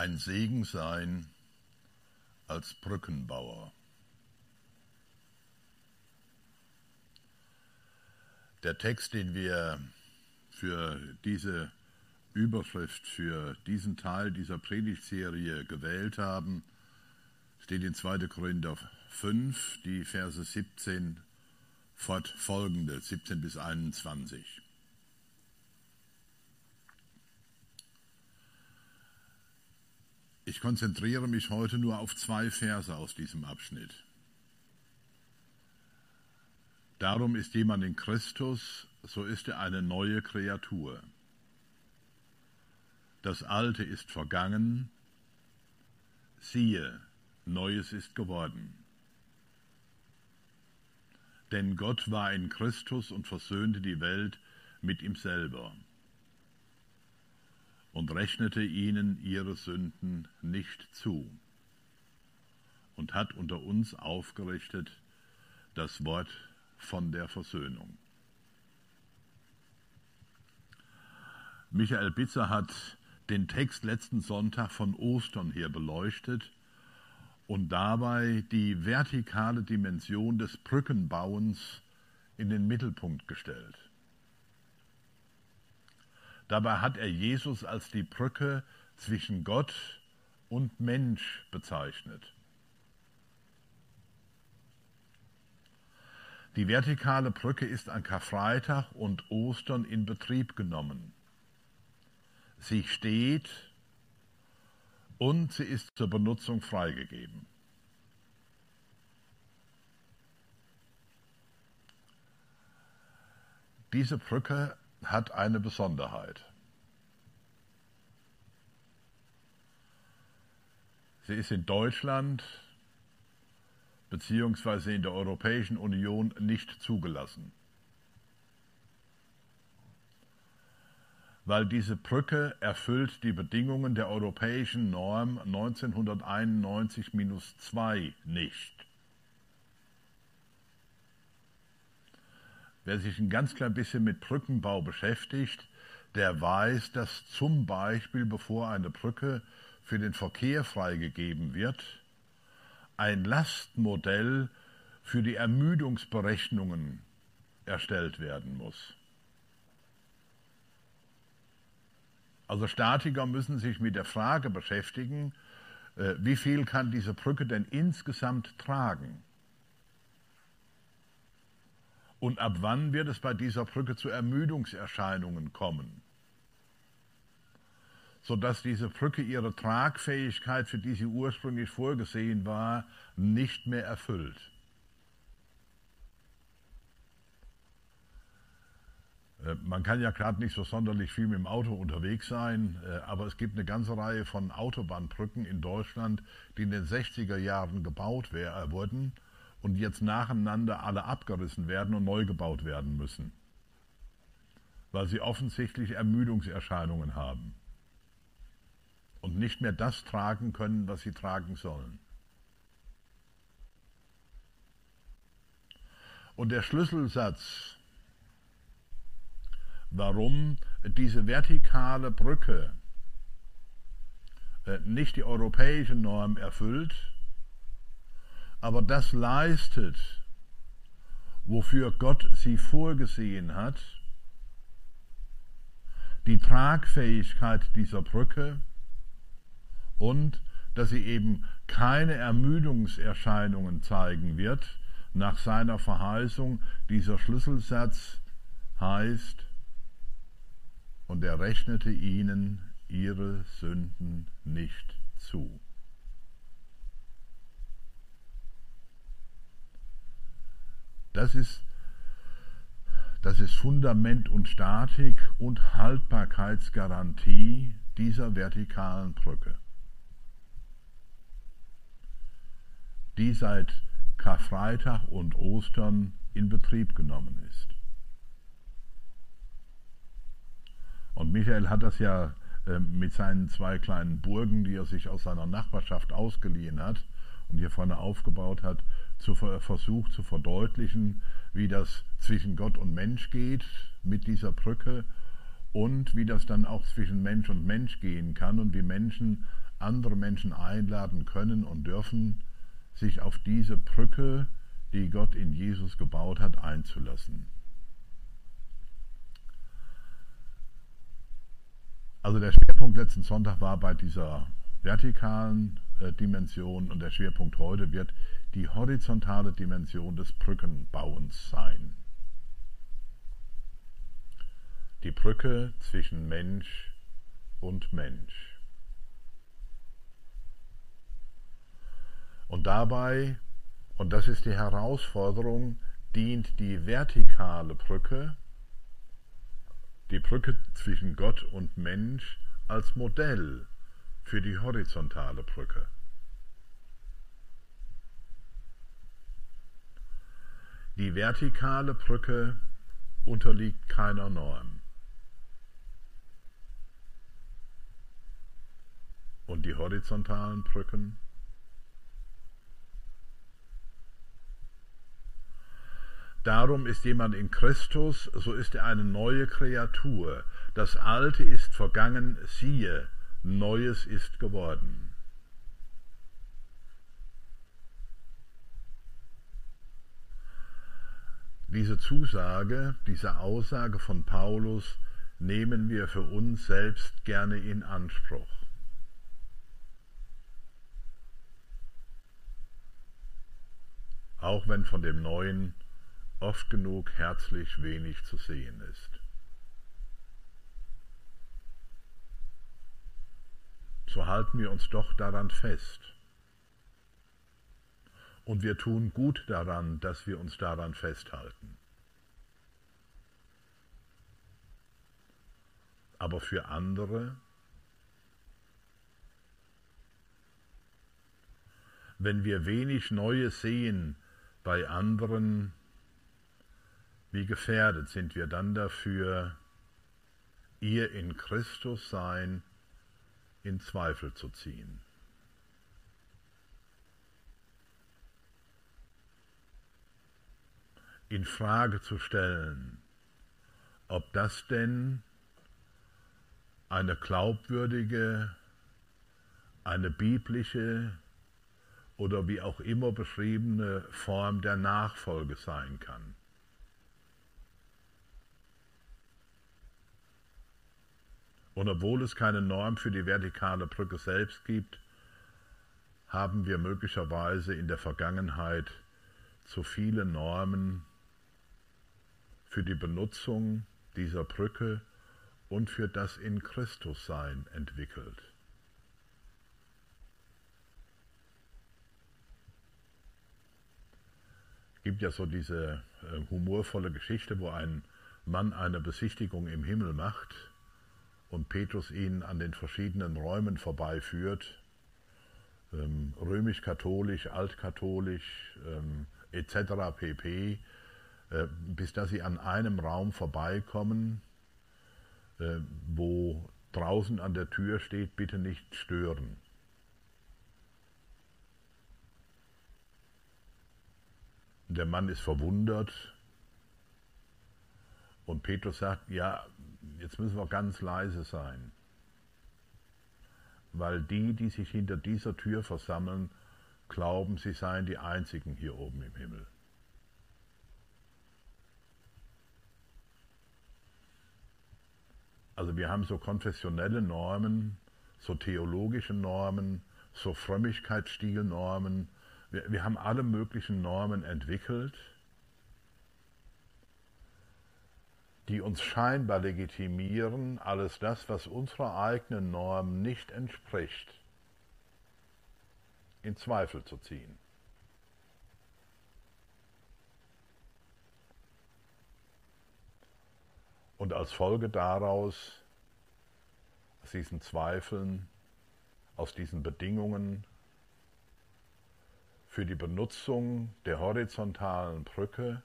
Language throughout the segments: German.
ein Segen sein als Brückenbauer. Der Text, den wir für diese Überschrift, für diesen Teil dieser Predigtserie gewählt haben, steht in 2. Korinther 5, die Verse 17 fortfolgende, 17 bis 21. Ich konzentriere mich heute nur auf zwei Verse aus diesem Abschnitt. Darum ist jemand in Christus, so ist er eine neue Kreatur. Das Alte ist vergangen, siehe, Neues ist geworden. Denn Gott war in Christus und versöhnte die Welt mit ihm selber und rechnete ihnen ihre Sünden nicht zu und hat unter uns aufgerichtet das Wort von der Versöhnung. Michael Bitzer hat den Text letzten Sonntag von Ostern her beleuchtet und dabei die vertikale Dimension des Brückenbauens in den Mittelpunkt gestellt. Dabei hat er Jesus als die Brücke zwischen Gott und Mensch bezeichnet. Die vertikale Brücke ist an Karfreitag und Ostern in Betrieb genommen. Sie steht und sie ist zur Benutzung freigegeben. Diese Brücke hat eine Besonderheit. Sie ist in Deutschland bzw. in der Europäischen Union nicht zugelassen. Weil diese Brücke erfüllt die Bedingungen der europäischen Norm 1991-2 nicht. Wer sich ein ganz klein bisschen mit Brückenbau beschäftigt, der weiß, dass zum Beispiel, bevor eine Brücke für den Verkehr freigegeben wird, ein Lastmodell für die Ermüdungsberechnungen erstellt werden muss. Also Statiker müssen sich mit der Frage beschäftigen, äh, wie viel kann diese Brücke denn insgesamt tragen? Und ab wann wird es bei dieser Brücke zu Ermüdungserscheinungen kommen? Sodass diese Brücke ihre Tragfähigkeit, für die sie ursprünglich vorgesehen war, nicht mehr erfüllt. Äh, man kann ja gerade nicht so sonderlich viel mit dem Auto unterwegs sein, äh, aber es gibt eine ganze Reihe von Autobahnbrücken in Deutschland, die in den 60er Jahren gebaut wurden und jetzt nacheinander alle abgerissen werden und neu gebaut werden müssen, weil sie offensichtlich Ermüdungserscheinungen haben und nicht mehr das tragen können, was sie tragen sollen. Und der Schlüsselsatz, warum diese vertikale Brücke äh, nicht die europäische Norm erfüllt, aber das leistet, wofür Gott sie vorgesehen hat, die Tragfähigkeit dieser Brücke und dass sie eben keine Ermüdungserscheinungen zeigen wird, nach seiner Verheißung, dieser Schlüsselsatz heißt, und er rechnete ihnen ihre Sünden nicht zu. Das ist, das ist Fundament und Statik und Haltbarkeitsgarantie dieser vertikalen Brücke, die seit Karfreitag und Ostern in Betrieb genommen ist. Und Michael hat das ja äh, mit seinen zwei kleinen Burgen, die er sich aus seiner Nachbarschaft ausgeliehen hat und hier vorne aufgebaut hat, zu versucht zu verdeutlichen, wie das zwischen Gott und Mensch geht mit dieser Brücke und wie das dann auch zwischen Mensch und Mensch gehen kann und wie Menschen andere Menschen einladen können und dürfen, sich auf diese Brücke, die Gott in Jesus gebaut hat, einzulassen. Also der Schwerpunkt letzten Sonntag war bei dieser vertikalen äh, Dimension und der Schwerpunkt heute wird die horizontale Dimension des Brückenbauens sein. Die Brücke zwischen Mensch und Mensch. Und dabei, und das ist die Herausforderung, dient die vertikale Brücke, die Brücke zwischen Gott und Mensch, als Modell für die horizontale Brücke. Die vertikale Brücke unterliegt keiner Norm. Und die horizontalen Brücken Darum ist jemand in Christus, so ist er eine neue Kreatur. Das Alte ist vergangen, siehe, Neues ist geworden. Diese Zusage, diese Aussage von Paulus nehmen wir für uns selbst gerne in Anspruch. Auch wenn von dem Neuen oft genug herzlich wenig zu sehen ist. So halten wir uns doch daran fest. Und wir tun gut daran, dass wir uns daran festhalten. Aber für andere, wenn wir wenig Neues sehen bei anderen, wie gefährdet sind wir dann dafür, ihr in Christus sein in Zweifel zu ziehen. In Frage zu stellen, ob das denn eine glaubwürdige, eine biblische oder wie auch immer beschriebene Form der Nachfolge sein kann. Und obwohl es keine Norm für die vertikale Brücke selbst gibt, haben wir möglicherweise in der Vergangenheit zu viele Normen für die Benutzung dieser Brücke und für das in Christus sein entwickelt. Es gibt ja so diese äh, humorvolle Geschichte, wo ein Mann eine Besichtigung im Himmel macht und Petrus ihn an den verschiedenen Räumen vorbeiführt, ähm, römisch-katholisch, altkatholisch ähm, etc. pp., äh, bis dass sie an einem Raum vorbeikommen, äh, wo draußen an der Tür steht, bitte nicht stören. Der Mann ist verwundert und Petrus sagt, ja, jetzt müssen wir ganz leise sein, weil die, die sich hinter dieser Tür versammeln, glauben, sie seien die Einzigen hier oben im Himmel. Also wir haben so konfessionelle Normen, so theologische Normen, so Frömmigkeitsstilnormen. Wir, wir haben alle möglichen Normen entwickelt die uns scheinbar legitimieren, alles das, was unserer eigenen Norm nicht entspricht, in Zweifel zu ziehen. Und als Folge daraus, aus diesen Zweifeln, aus diesen Bedingungen für die Benutzung der horizontalen Brücke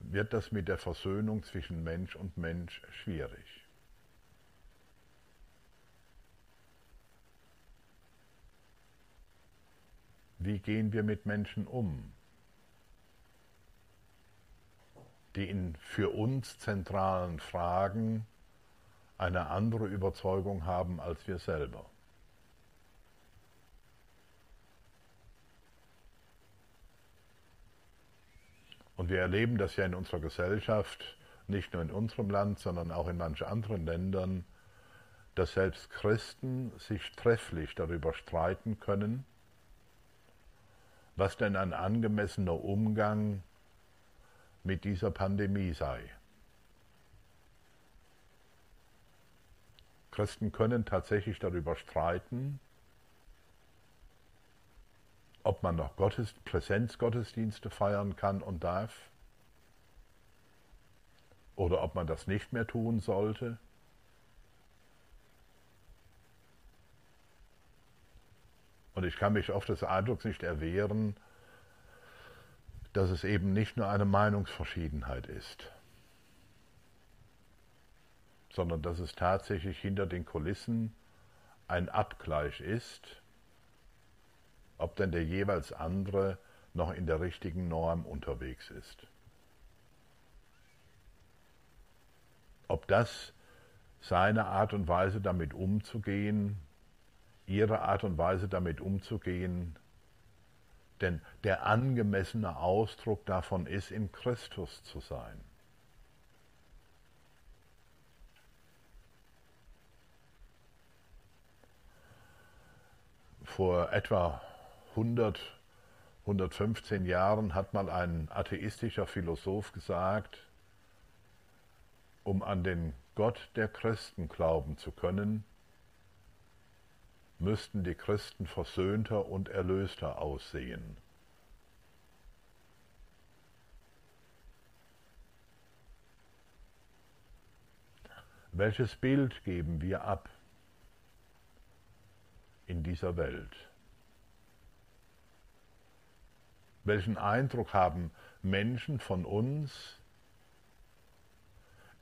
wird das mit der Versöhnung zwischen Mensch und Mensch schwierig. Wie gehen wir mit Menschen um, die in für uns zentralen Fragen eine andere Überzeugung haben als wir selber. Und wir erleben das ja in unserer Gesellschaft, nicht nur in unserem Land, sondern auch in manchen anderen Ländern, dass selbst Christen sich trefflich darüber streiten können, was denn ein angemessener Umgang mit dieser Pandemie sei. Christen können tatsächlich darüber streiten, ob man noch Gottes, Präsenzgottesdienste feiern kann und darf oder ob man das nicht mehr tun sollte. Und ich kann mich oft des Eindrucks nicht erwehren, dass es eben nicht nur eine Meinungsverschiedenheit ist, sondern dass es tatsächlich hinter den Kulissen ein Abgleich ist ob denn der jeweils andere noch in der richtigen Norm unterwegs ist. Ob das seine Art und Weise damit umzugehen, ihre Art und Weise damit umzugehen, denn der angemessene Ausdruck davon ist, in Christus zu sein. Vor etwa 100, 115 Jahren hat mal ein atheistischer Philosoph gesagt, um an den Gott der Christen glauben zu können, müssten die Christen versöhnter und erlöster aussehen. Welches Bild geben wir ab in dieser Welt? Welchen Eindruck haben Menschen von uns,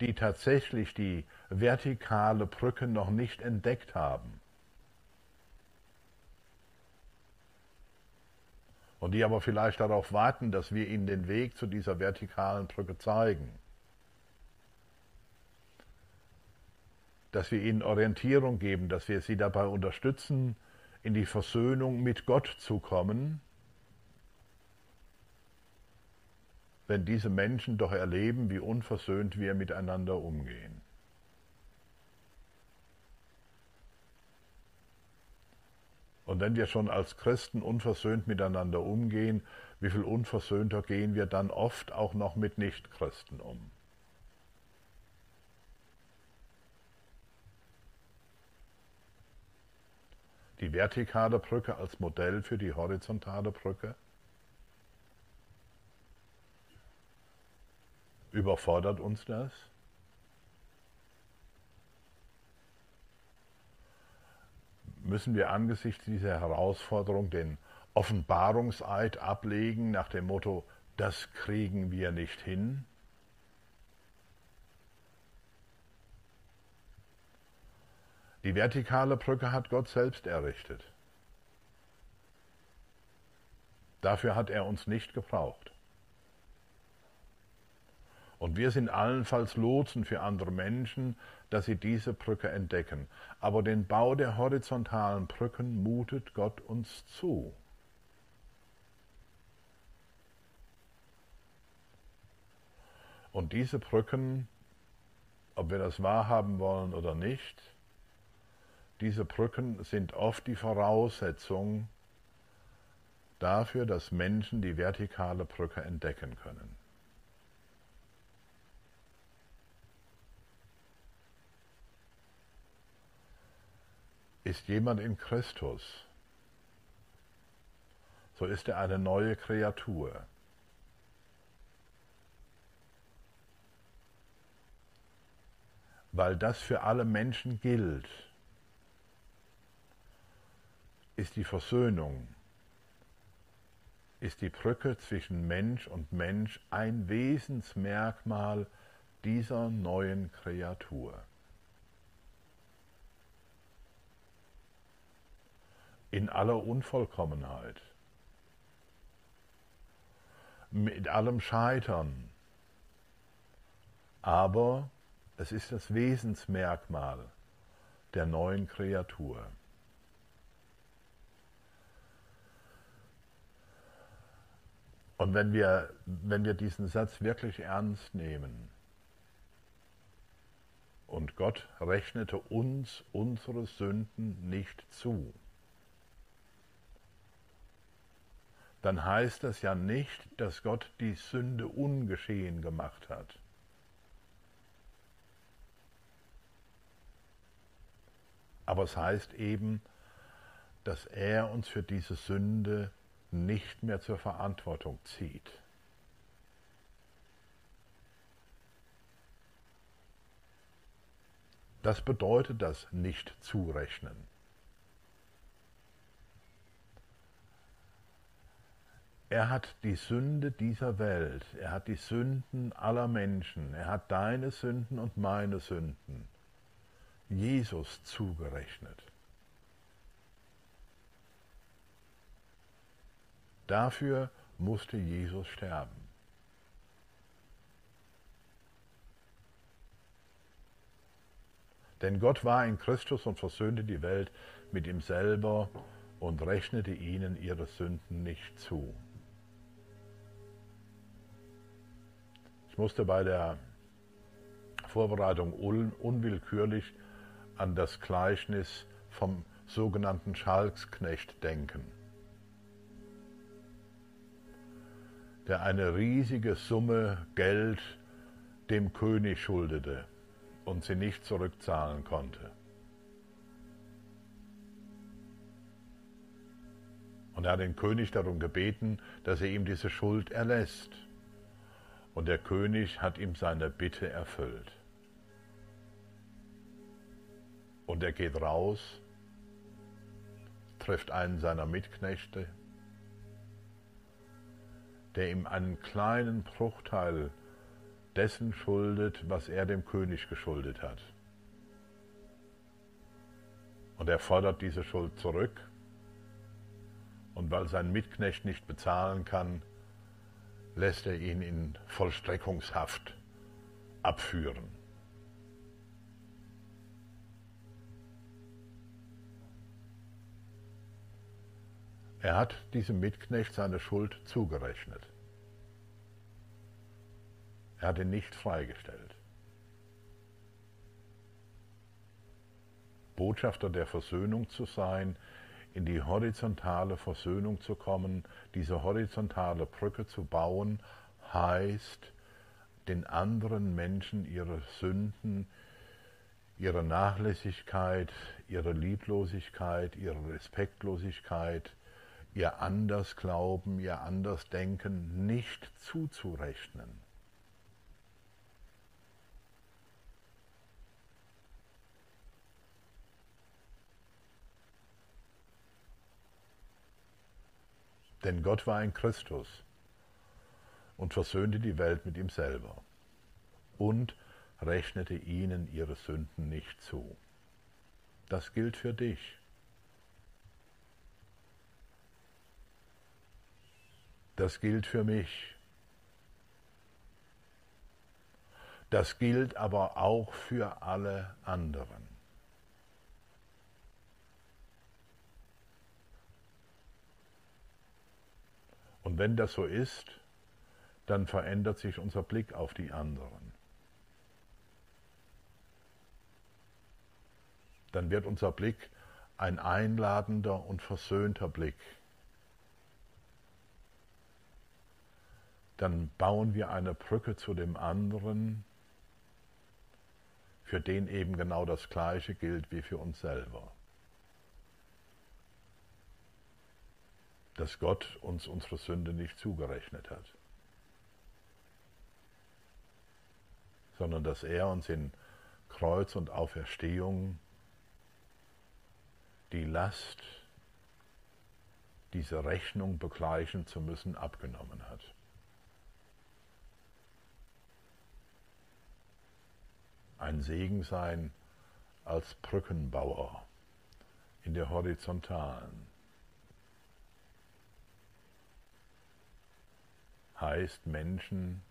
die tatsächlich die vertikale Brücke noch nicht entdeckt haben? Und die aber vielleicht darauf warten, dass wir ihnen den Weg zu dieser vertikalen Brücke zeigen. Dass wir ihnen Orientierung geben, dass wir sie dabei unterstützen, in die Versöhnung mit Gott zu kommen wenn diese Menschen doch erleben, wie unversöhnt wir miteinander umgehen. Und wenn wir schon als Christen unversöhnt miteinander umgehen, wie viel unversöhnter gehen wir dann oft auch noch mit Nichtchristen um? Die vertikale Brücke als Modell für die horizontale Brücke? Überfordert uns das? Müssen wir angesichts dieser Herausforderung den Offenbarungseid ablegen nach dem Motto, das kriegen wir nicht hin? Die vertikale Brücke hat Gott selbst errichtet. Dafür hat er uns nicht gebraucht. Und wir sind allenfalls Lotsen für andere Menschen, dass sie diese Brücke entdecken. Aber den Bau der horizontalen Brücken mutet Gott uns zu. Und diese Brücken, ob wir das wahrhaben wollen oder nicht, diese Brücken sind oft die Voraussetzung dafür, dass Menschen die vertikale Brücke entdecken können. Ist jemand in Christus, so ist er eine neue Kreatur. Weil das für alle Menschen gilt, ist die Versöhnung, ist die Brücke zwischen Mensch und Mensch ein Wesensmerkmal dieser neuen Kreatur. In aller Unvollkommenheit, mit allem Scheitern, aber Es ist das Wesensmerkmal der neuen Kreatur. Und wenn wir, wenn wir diesen Satz wirklich ernst nehmen, und Gott rechnete uns unsere Sünden nicht zu, dann heißt das ja nicht, dass Gott die Sünde ungeschehen gemacht hat. Aber es heißt eben, dass er uns für diese Sünde nicht mehr zur Verantwortung zieht. Das bedeutet das nicht Er hat die Sünde dieser Welt, er hat die Sünden aller Menschen, er hat deine Sünden und meine Sünden Jesus zugerechnet. Dafür musste Jesus sterben. Denn Gott war in Christus und versöhnte die Welt mit ihm selber und rechnete ihnen ihre Sünden nicht zu. Ich musste bei der Vorbereitung unwillkürlich an das Gleichnis vom sogenannten Schalksknecht denken, der eine riesige Summe Geld dem König schuldete und sie nicht zurückzahlen konnte. Und er hat den König darum gebeten, dass er ihm diese Schuld erlässt. Und der König hat ihm seine Bitte erfüllt. Und er geht raus, trifft einen seiner Mitknechte, der ihm einen kleinen Bruchteil dessen schuldet, was er dem König geschuldet hat. Und er fordert diese Schuld zurück. Und weil sein Mitknecht nicht bezahlen kann, lässt er ihn in Vollstreckungshaft abführen. Er hat diesem Mitknecht seine Schuld zugerechnet. Er hat ihn nicht freigestellt. Botschafter der Versöhnung zu sein, in die horizontale Versöhnung zu kommen, diese horizontale Brücke zu bauen, heißt, den anderen Menschen ihre Sünden, ihre Nachlässigkeit, ihre Lieblosigkeit, ihre Respektlosigkeit, ihr Andersglauben, ihr Andersdenken nicht zuzurechnen. Denn Gott war in Christus und versöhnte die Welt mit ihm selber und rechnete ihnen ihre Sünden nicht zu. Das gilt für dich. Das gilt für mich. Das gilt aber auch für alle anderen. Und wenn das so ist, dann verändert sich unser Blick auf die anderen. Dann wird unser Blick ein einladender und versöhnter Blick. Dann bauen wir eine Brücke zu dem anderen, für den eben genau das Gleiche gilt wie für uns selber. Dass Gott uns unsere Sünde nicht zugerechnet hat, sondern dass er uns in Kreuz und Auferstehung die Last, diese Rechnung begleichen zu müssen, abgenommen hat. Ein Segen sein als Brückenbauer in der horizontalen, heißt Menschen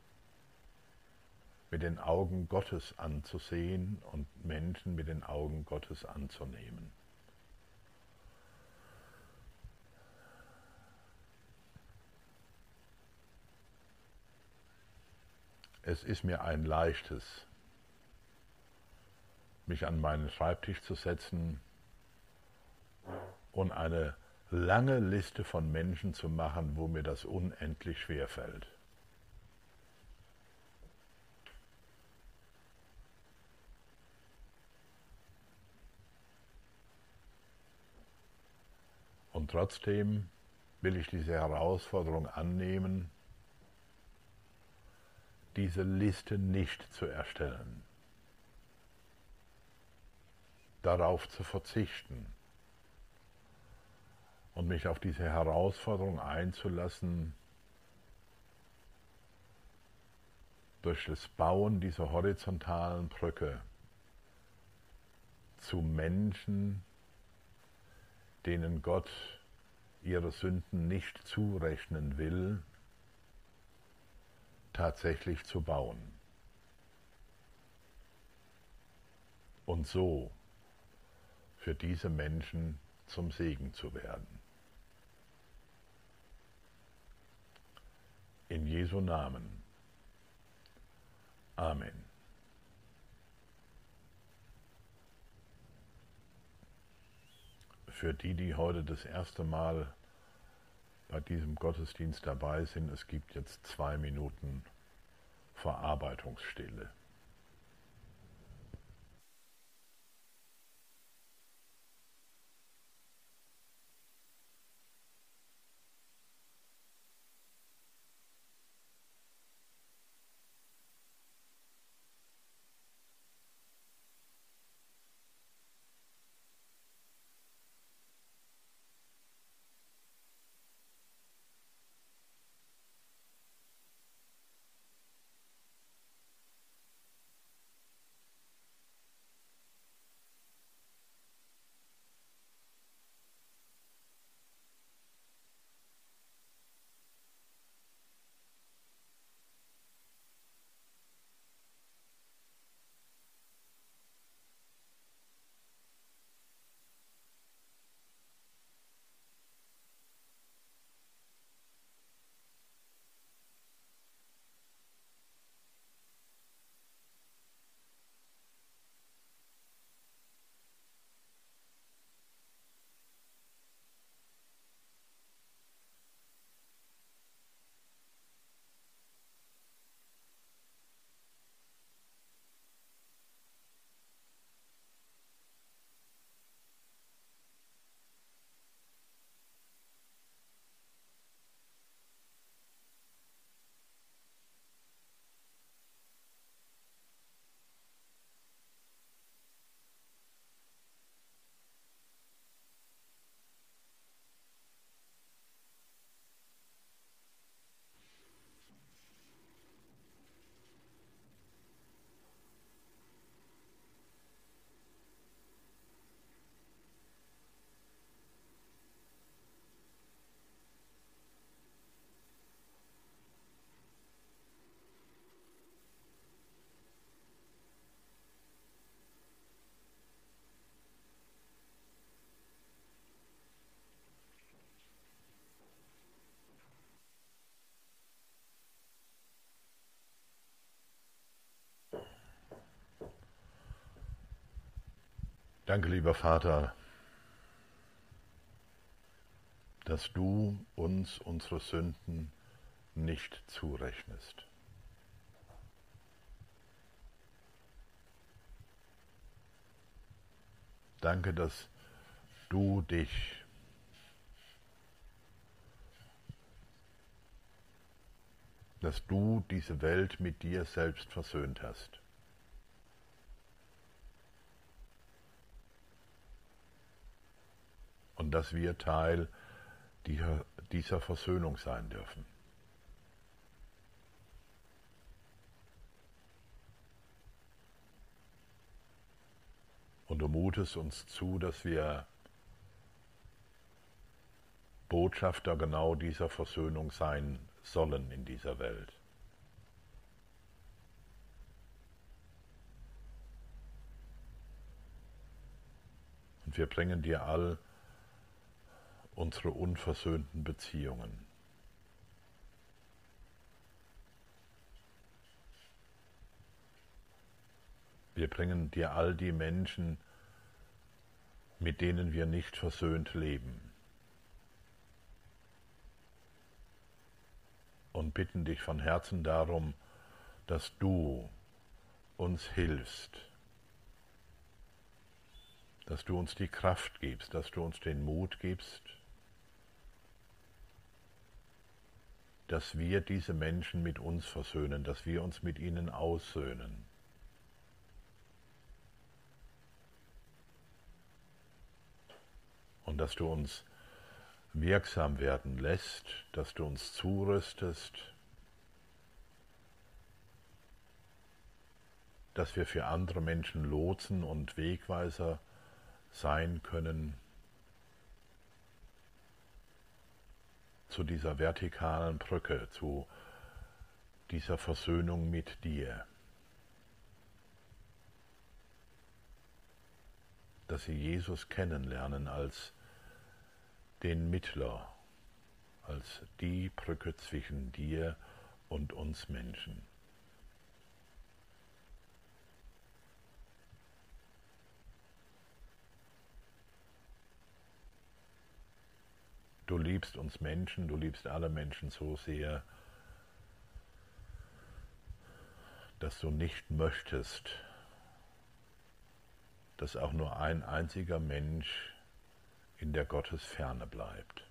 mit den Augen Gottes anzusehen und Menschen mit den Augen Gottes anzunehmen. Es ist mir ein leichtes, mich an meinen Schreibtisch zu setzen und eine lange Liste von Menschen zu machen, wo mir das unendlich schwer fällt. Und trotzdem will ich diese Herausforderung annehmen, diese Liste nicht zu erstellen, darauf zu verzichten und mich auf diese Herausforderung einzulassen, durch das Bauen dieser horizontalen Brücke zu Menschen, denen Gott ihre Sünden nicht zurechnen will, tatsächlich zu bauen. Und so für diese Menschen zum Segen zu werden. In Jesu Namen. Amen. Für die, die heute das erste Mal bei diesem Gottesdienst dabei sind. Es gibt jetzt zwei Minuten Verarbeitungsstille. Danke, lieber Vater, dass du uns unsere Sünden nicht zurechnest. Danke, dass du dich dass du diese Welt mit dir selbst versöhnt hast. und dass wir Teil dieser, dieser Versöhnung sein dürfen. Und du mutest uns zu, dass wir Botschafter genau dieser Versöhnung sein sollen in dieser Welt. Und wir bringen dir all unsere unversöhnten Beziehungen. Wir bringen dir all die Menschen, mit denen wir nicht versöhnt leben. Und bitten dich von Herzen darum, dass du uns hilfst, dass du uns die Kraft gibst, dass du uns den Mut gibst, dass wir diese Menschen mit uns versöhnen, dass wir uns mit ihnen aussöhnen. Und dass du uns wirksam werden lässt, dass du uns zurüstest, dass wir für andere Menschen Lotsen und Wegweiser sein können zu dieser vertikalen Brücke, zu dieser Versöhnung mit dir. Dass sie Jesus kennenlernen als den Mittler, als die Brücke zwischen dir und uns Menschen. Du liebst uns Menschen, du liebst alle Menschen so sehr, dass du nicht möchtest, dass auch nur ein einziger Mensch in der Gottesferne bleibt.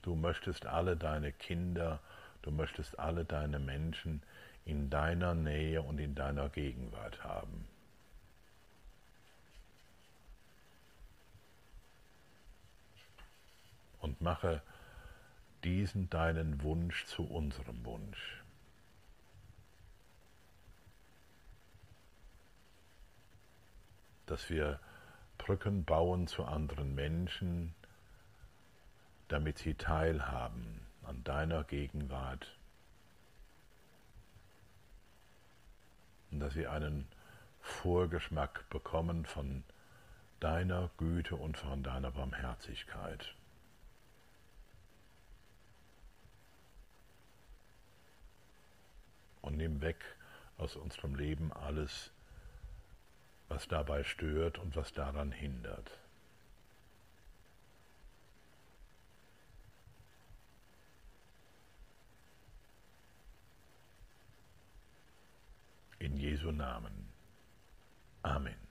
Du möchtest alle deine Kinder, du möchtest alle deine Menschen in deiner Nähe und in deiner Gegenwart haben. Und mache diesen deinen Wunsch zu unserem Wunsch. Dass wir Brücken bauen zu anderen Menschen, damit sie teilhaben an deiner Gegenwart und dass sie einen Vorgeschmack bekommen von deiner Güte und von deiner Barmherzigkeit. Und nimm weg aus unserem Leben alles, was dabei stört und was daran hindert. In Jesu Namen. Amen.